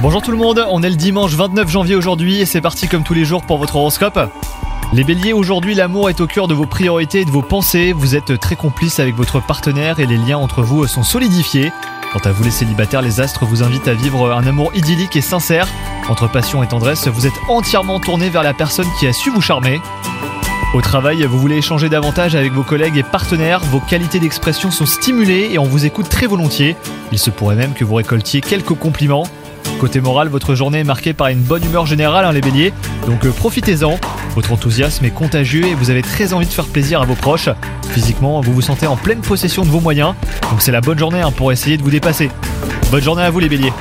Bonjour tout le monde, on est le dimanche 29 janvier aujourd'hui et c'est parti comme tous les jours pour votre horoscope. Les béliers, aujourd'hui l'amour est au cœur de vos priorités et de vos pensées, vous êtes très complices avec votre partenaire et les liens entre vous sont solidifiés. Quant à vous les célibataires, les astres vous invitent à vivre un amour idyllique et sincère. Entre passion et tendresse, vous êtes entièrement tourné vers la personne qui a su vous charmer. Au travail, vous voulez échanger davantage avec vos collègues et partenaires, vos qualités d'expression sont stimulées et on vous écoute très volontiers. Il se pourrait même que vous récoltiez quelques compliments. Côté moral, votre journée est marquée par une bonne humeur générale, hein, les béliers, donc euh, profitez-en. Votre enthousiasme est contagieux et vous avez très envie de faire plaisir à vos proches. Physiquement, vous vous sentez en pleine possession de vos moyens, donc c'est la bonne journée hein, pour essayer de vous dépasser. Bonne journée à vous les béliers